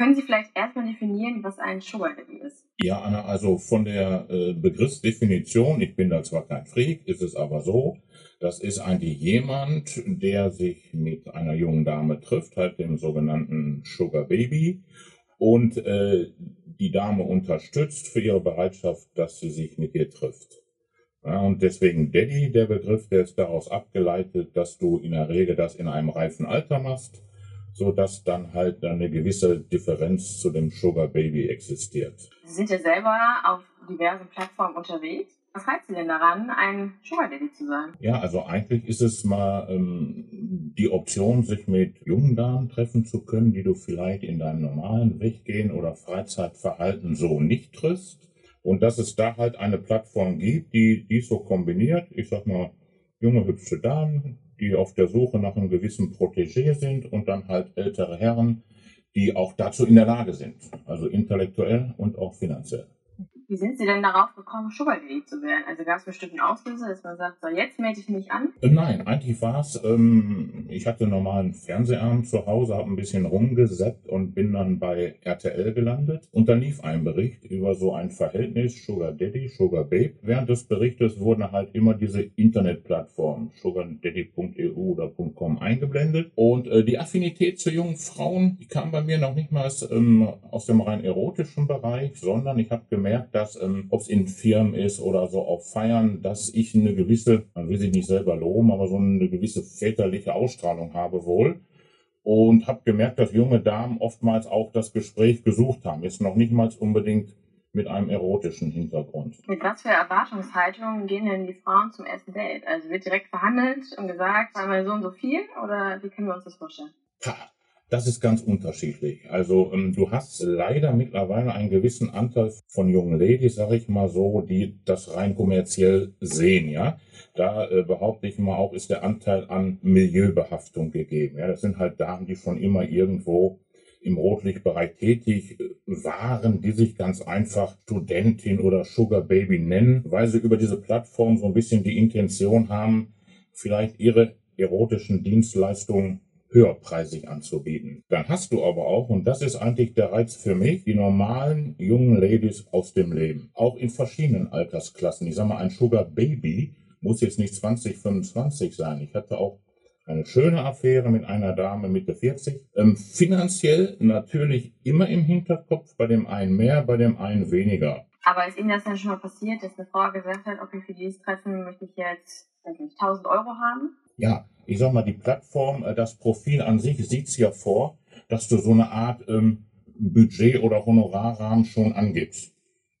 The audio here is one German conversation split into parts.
Können Sie vielleicht erstmal definieren, was ein Sugar Daddy ist? Ja, Anna, also von der äh, Begriffsdefinition, ich bin da zwar kein Freak, ist es aber so, das ist eigentlich jemand, der sich mit einer jungen Dame trifft, halt dem sogenannten Sugar Baby, und äh, die Dame unterstützt für ihre Bereitschaft, dass sie sich mit ihr trifft. Ja, und deswegen Daddy, der Begriff, der ist daraus abgeleitet, dass du in der Regel das in einem reifen Alter machst so dass dann halt eine gewisse Differenz zu dem Sugar Baby existiert. Sie sind ja selber auf diversen Plattformen unterwegs. Was reizt Sie denn daran, ein Sugar Daddy zu sein? Ja, also eigentlich ist es mal ähm, die Option, sich mit jungen Damen treffen zu können, die du vielleicht in deinem normalen Weggehen oder Freizeitverhalten so nicht triffst. Und dass es da halt eine Plattform gibt, die dies so kombiniert. Ich sag mal, junge, hübsche Damen, die auf der Suche nach einem gewissen Protégé sind und dann halt ältere Herren, die auch dazu in der Lage sind, also intellektuell und auch finanziell. Wie sind Sie denn darauf gekommen, Sugar Daddy zu werden? Also gab es bestimmt einen Auslöser, dass man sagt, so jetzt melde ich mich an? Äh, nein, eigentlich war es, ähm, ich hatte einen normalen Fernsehabend zu Hause, habe ein bisschen rumgesäppt und bin dann bei RTL gelandet. Und dann lief ein Bericht über so ein Verhältnis Sugar Daddy, Sugar Babe. Während des Berichtes wurden halt immer diese Internetplattformen sugardaddy.eu oder .com eingeblendet. Und äh, die Affinität zu jungen Frauen, die kam bei mir noch nicht mal ähm, aus dem rein erotischen Bereich, sondern ich habe gemerkt, dass, ähm, ob es in Firmen ist oder so auf Feiern, dass ich eine gewisse, man will sich nicht selber loben, aber so eine gewisse väterliche Ausstrahlung habe wohl. Und habe gemerkt, dass junge Damen oftmals auch das Gespräch gesucht haben. Ist noch nicht mal unbedingt mit einem erotischen Hintergrund. Mit was für Erwartungshaltungen gehen denn die Frauen zum ersten Date? Also wird direkt verhandelt und gesagt, einmal so und so viel oder wie können wir uns das vorstellen? Das ist ganz unterschiedlich. Also ähm, du hast leider mittlerweile einen gewissen Anteil von jungen Ladies, sag ich mal so, die das rein kommerziell sehen, ja. Da äh, behaupte ich mal auch, ist der Anteil an Milieubehaftung gegeben. Ja, das sind halt Damen, die schon immer irgendwo im Rotlichtbereich tätig äh, waren, die sich ganz einfach Studentin oder Sugar Baby nennen, weil sie über diese Plattform so ein bisschen die Intention haben, vielleicht ihre erotischen Dienstleistungen höherpreisig anzubieten. Dann hast du aber auch, und das ist eigentlich der Reiz für mich, die normalen jungen Ladies aus dem Leben. Auch in verschiedenen Altersklassen. Ich sag mal, ein Sugar Baby muss jetzt nicht 20, 25 sein. Ich hatte auch eine schöne Affäre mit einer Dame Mitte 40. Ähm, finanziell natürlich immer im Hinterkopf, bei dem einen mehr, bei dem einen weniger. Aber ist Ihnen das dann schon mal passiert, dass eine Frau gesagt hat, okay, für dieses Treffen möchte ich jetzt nicht, 1000 Euro haben? Ja, ich sag mal, die Plattform, äh, das Profil an sich sieht's ja vor, dass du so eine Art ähm, Budget- oder Honorarrahmen schon angibst.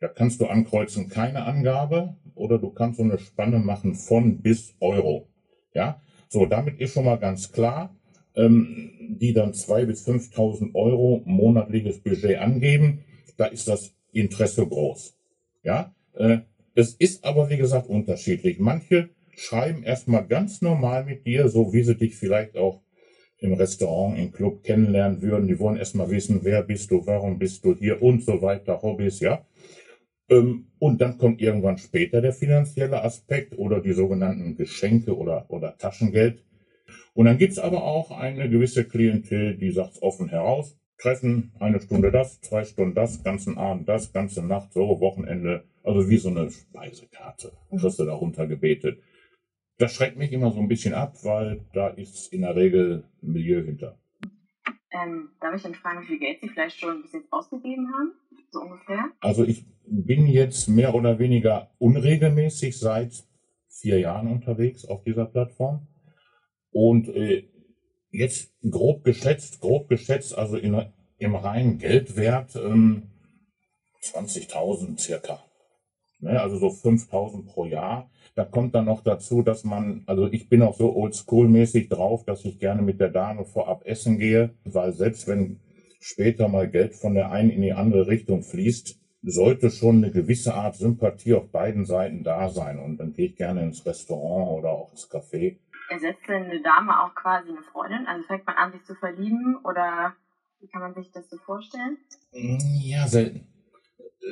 Da kannst du ankreuzen, keine Angabe, oder du kannst so eine Spanne machen von bis Euro. Ja, so, damit ist schon mal ganz klar, ähm, die dann 2.000 bis 5.000 Euro monatliches Budget angeben, da ist das Interesse groß. Ja, äh, es ist aber, wie gesagt, unterschiedlich. Manche schreiben erstmal ganz normal mit dir, so wie sie dich vielleicht auch im Restaurant, im Club kennenlernen würden. Die wollen erstmal wissen, wer bist du, warum bist du hier und so weiter, Hobbys, ja. Ähm, und dann kommt irgendwann später der finanzielle Aspekt oder die sogenannten Geschenke oder, oder Taschengeld. Und dann gibt es aber auch eine gewisse Klientel, die sagt offen heraus, treffen, eine Stunde das, zwei Stunden das, ganzen Abend das, ganze Nacht so, Wochenende, also wie so eine Speisekarte, kriegst du da runtergebetet. Das schreckt mich immer so ein bisschen ab, weil da ist in der Regel Milieu hinter. Ähm, darf ich dann fragen, wie viel Geld Sie vielleicht schon bis jetzt ausgegeben haben? So ungefähr? Also ich bin jetzt mehr oder weniger unregelmäßig seit vier Jahren unterwegs auf dieser Plattform. Und äh, jetzt grob geschätzt, grob geschätzt, also in, im reinen Geldwert ähm, 20.000 circa. Ne, also so 5.000 pro Jahr. Da kommt dann noch dazu, dass man, also ich bin auch so oldschool-mäßig drauf, dass ich gerne mit der Dame vorab essen gehe, weil selbst wenn später mal Geld von der einen in die andere Richtung fließt, sollte schon eine gewisse Art Sympathie auf beiden Seiten da sein. Und dann gehe ich gerne ins Restaurant oder auch ins Café. Ersetzt denn eine Dame auch quasi eine Freundin? Also fängt man an, sich zu verlieben oder wie kann man sich das so vorstellen? Ja, selten.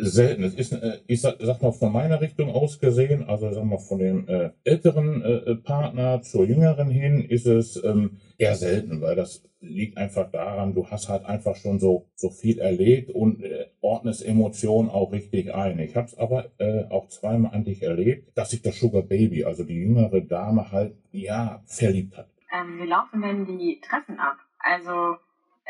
Selten. Es ist, äh, ich sag, sag mal, von meiner Richtung aus gesehen, also sag mal, von dem äh, älteren äh, Partner zur jüngeren hin, ist es ähm, eher selten, weil das liegt einfach daran, du hast halt einfach schon so, so viel erlebt und äh, ordnest Emotionen auch richtig ein. Ich habe es aber äh, auch zweimal an dich erlebt, dass sich das Sugar Baby, also die jüngere Dame halt, ja, verliebt hat. Ähm, wie laufen denn die Treffen ab? Also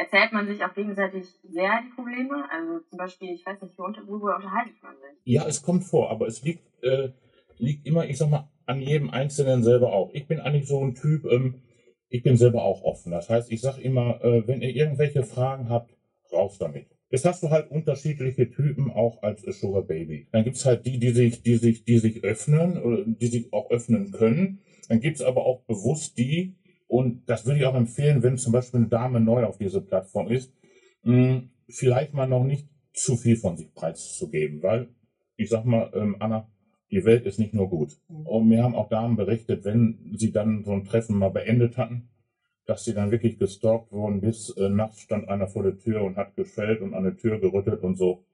erzählt man sich auch gegenseitig sehr die Probleme? Also zum Beispiel, ich weiß nicht, worüber unterhaltet man sich? Ja, es kommt vor, aber es liegt, äh, liegt immer, ich sag mal, an jedem Einzelnen selber auch. Ich bin eigentlich so ein Typ, ähm, ich bin selber auch offen. Das heißt, ich sage immer, äh, wenn ihr irgendwelche Fragen habt, raus damit. Jetzt hast du halt unterschiedliche Typen auch als Sugar Baby. Dann gibt's halt die, die sich, die sich, die sich öffnen, die sich auch öffnen können. Dann gibt's aber auch bewusst die, und das würde ich auch empfehlen, wenn zum Beispiel eine Dame neu auf dieser Plattform ist, mh, vielleicht mal noch nicht zu viel von sich preiszugeben, weil ich sag mal, ähm, Anna, die Welt ist nicht nur gut. Mhm. Und mir haben auch Damen berichtet, wenn sie dann so ein Treffen mal beendet hatten, dass sie dann wirklich gestalkt wurden, bis äh, nachts stand einer vor der Tür und hat geschellt und an der Tür gerüttelt und so.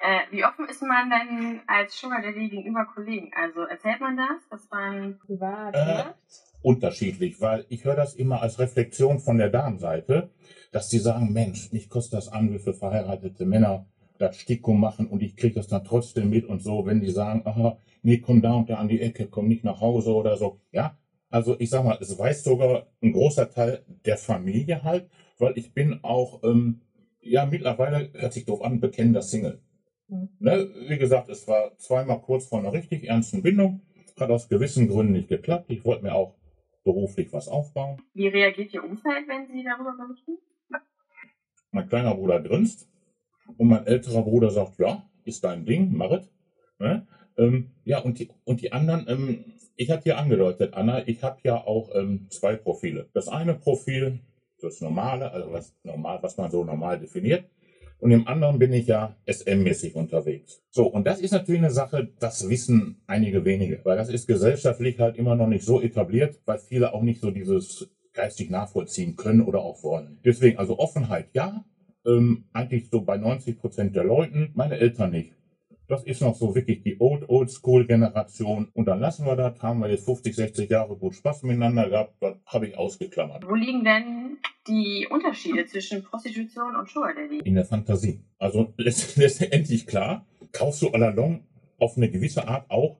Äh, wie offen ist man denn als Sugar Daddy gegenüber Kollegen? Also erzählt man das, was man privat äh, macht? Unterschiedlich, weil ich höre das immer als Reflexion von der Damenseite, dass die sagen, Mensch, mich kostet das an, wie für verheiratete Männer das Stickum machen und ich kriege das dann trotzdem mit und so, wenn die sagen, aha, nee, komm da und da an die Ecke, komm nicht nach Hause oder so. Ja, also ich sag mal, es weiß sogar ein großer Teil der Familie halt, weil ich bin auch, ähm, ja, mittlerweile, hört sich doof an, bekennender Single. Mhm. Ne, wie gesagt, es war zweimal kurz vor einer richtig ernsten Bindung, hat aus gewissen Gründen nicht geklappt. Ich wollte mir auch beruflich was aufbauen. Wie reagiert Ihr Umfeld, wenn Sie darüber berichten? Mein kleiner Bruder grinst und mein älterer Bruder sagt, ja, ist dein Ding, Marit. Ne? Ähm, ja, und die, und die anderen, ähm, ich hatte ja angedeutet, Anna, ich habe ja auch ähm, zwei Profile. Das eine Profil, das normale, also was normal, was man so normal definiert, und im anderen bin ich ja SM-mäßig unterwegs. So, und das ist natürlich eine Sache, das wissen einige wenige, weil das ist gesellschaftlich halt immer noch nicht so etabliert, weil viele auch nicht so dieses geistig nachvollziehen können oder auch wollen. Deswegen, also Offenheit ja, ähm, eigentlich so bei 90 Prozent der Leuten, meine Eltern nicht. Das ist noch so wirklich die Old, Old School Generation. Und dann lassen wir das, haben wir jetzt 50, 60 Jahre gut Spaß miteinander gehabt, das habe ich ausgeklammert. Wo liegen denn die Unterschiede zwischen Prostitution und Sugar Daddy? In der Fantasie. Also letztendlich klar, kaufst du allalong auf eine gewisse Art auch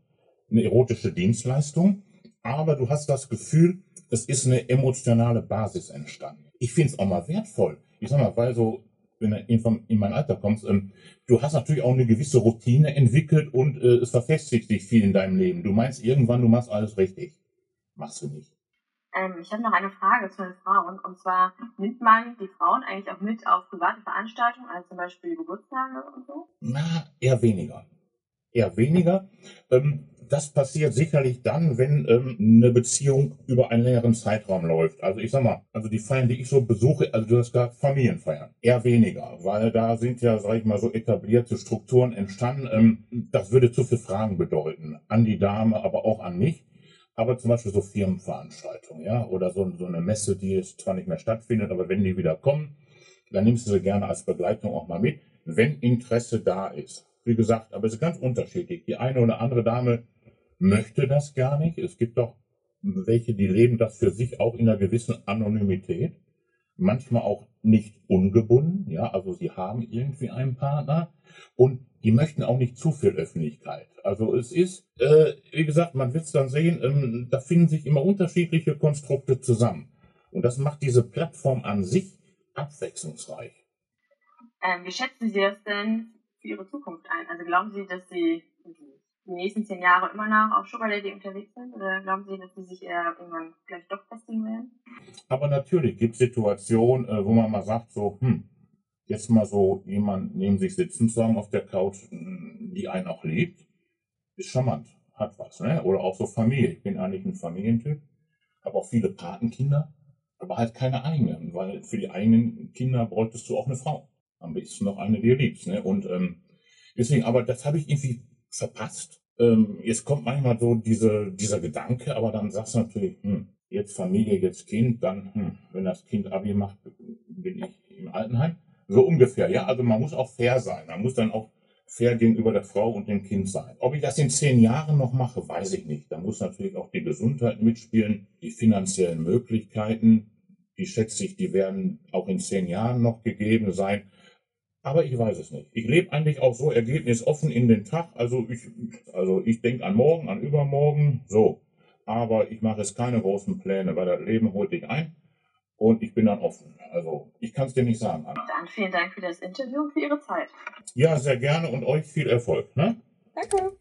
eine erotische Dienstleistung, aber du hast das Gefühl, es ist eine emotionale Basis entstanden. Ich finde es auch mal wertvoll. Ich sag mal, weil so wenn du in mein Alter kommst, ähm, du hast natürlich auch eine gewisse Routine entwickelt und äh, es verfestigt sich viel in deinem Leben. Du meinst irgendwann, du machst alles richtig. Machst du nicht. Ähm, ich habe noch eine Frage zu den Frauen. Und zwar, nimmt man die Frauen eigentlich auch mit auf private Veranstaltungen, also zum Beispiel Geburtstage und so? Na, eher weniger. Eher weniger. Ähm, das passiert sicherlich dann, wenn ähm, eine Beziehung über einen längeren Zeitraum läuft. Also ich sag mal, also die Feiern, die ich so besuche, also du hast gerade Familienfeiern, eher weniger, weil da sind ja, sag ich mal, so etablierte Strukturen entstanden. Ähm, das würde zu viel Fragen bedeuten, an die Dame, aber auch an mich. Aber zum Beispiel so Firmenveranstaltungen, ja, oder so, so eine Messe, die jetzt zwar nicht mehr stattfindet, aber wenn die wieder kommen, dann nimmst du sie gerne als Begleitung auch mal mit, wenn Interesse da ist. Wie gesagt, aber es ist ganz unterschiedlich. Die eine oder andere Dame möchte das gar nicht. Es gibt doch welche, die leben das für sich auch in einer gewissen Anonymität. Manchmal auch nicht ungebunden, ja, also sie haben irgendwie einen Partner und die möchten auch nicht zu viel Öffentlichkeit. Also es ist, äh, wie gesagt, man wird es dann sehen, ähm, da finden sich immer unterschiedliche Konstrukte zusammen. Und das macht diese Plattform an sich abwechslungsreich. Ähm, wie schätzen Sie das denn für Ihre Zukunft ein? Also glauben Sie, dass Sie die nächsten zehn Jahre immer noch auf Sugar Lady unterwegs sind? Oder glauben Sie, dass Sie sich eher irgendwann gleich doch festigen werden? Aber natürlich gibt es Situationen, äh, wo man mal sagt, so, hm, jetzt mal so jemand neben sich sitzen zu haben auf der Couch, hm, die einen auch liebt, ist charmant, hat was. Ne? Oder auch so Familie. Ich bin eigentlich ein Familientyp, habe auch viele Patenkinder, aber halt keine eigenen, weil für die eigenen Kinder bräuchtest du auch eine Frau. Am besten noch eine, die du liebst. Ne? Und ähm, deswegen, aber das habe ich irgendwie verpasst. Ähm, jetzt kommt manchmal so diese, dieser Gedanke, aber dann sagst du natürlich, hm, jetzt Familie, jetzt Kind, dann, hm, wenn das Kind Abi macht, bin ich im Altenheim. So ungefähr, ja. Also man muss auch fair sein. Man muss dann auch fair gegenüber der Frau und dem Kind sein. Ob ich das in zehn Jahren noch mache, weiß ich nicht. Da muss natürlich auch die Gesundheit mitspielen, die finanziellen Möglichkeiten. Die schätze ich, die werden auch in zehn Jahren noch gegeben sein. Aber ich weiß es nicht. Ich lebe eigentlich auch so ergebnisoffen in den Tag. Also ich, also ich denke an morgen, an übermorgen, so. Aber ich mache jetzt keine großen Pläne, weil das Leben holt dich ein und ich bin dann offen. Also ich kann es dir nicht sagen. Anna. Dann vielen Dank für das Interview und für Ihre Zeit. Ja, sehr gerne und euch viel Erfolg. Ne? Danke.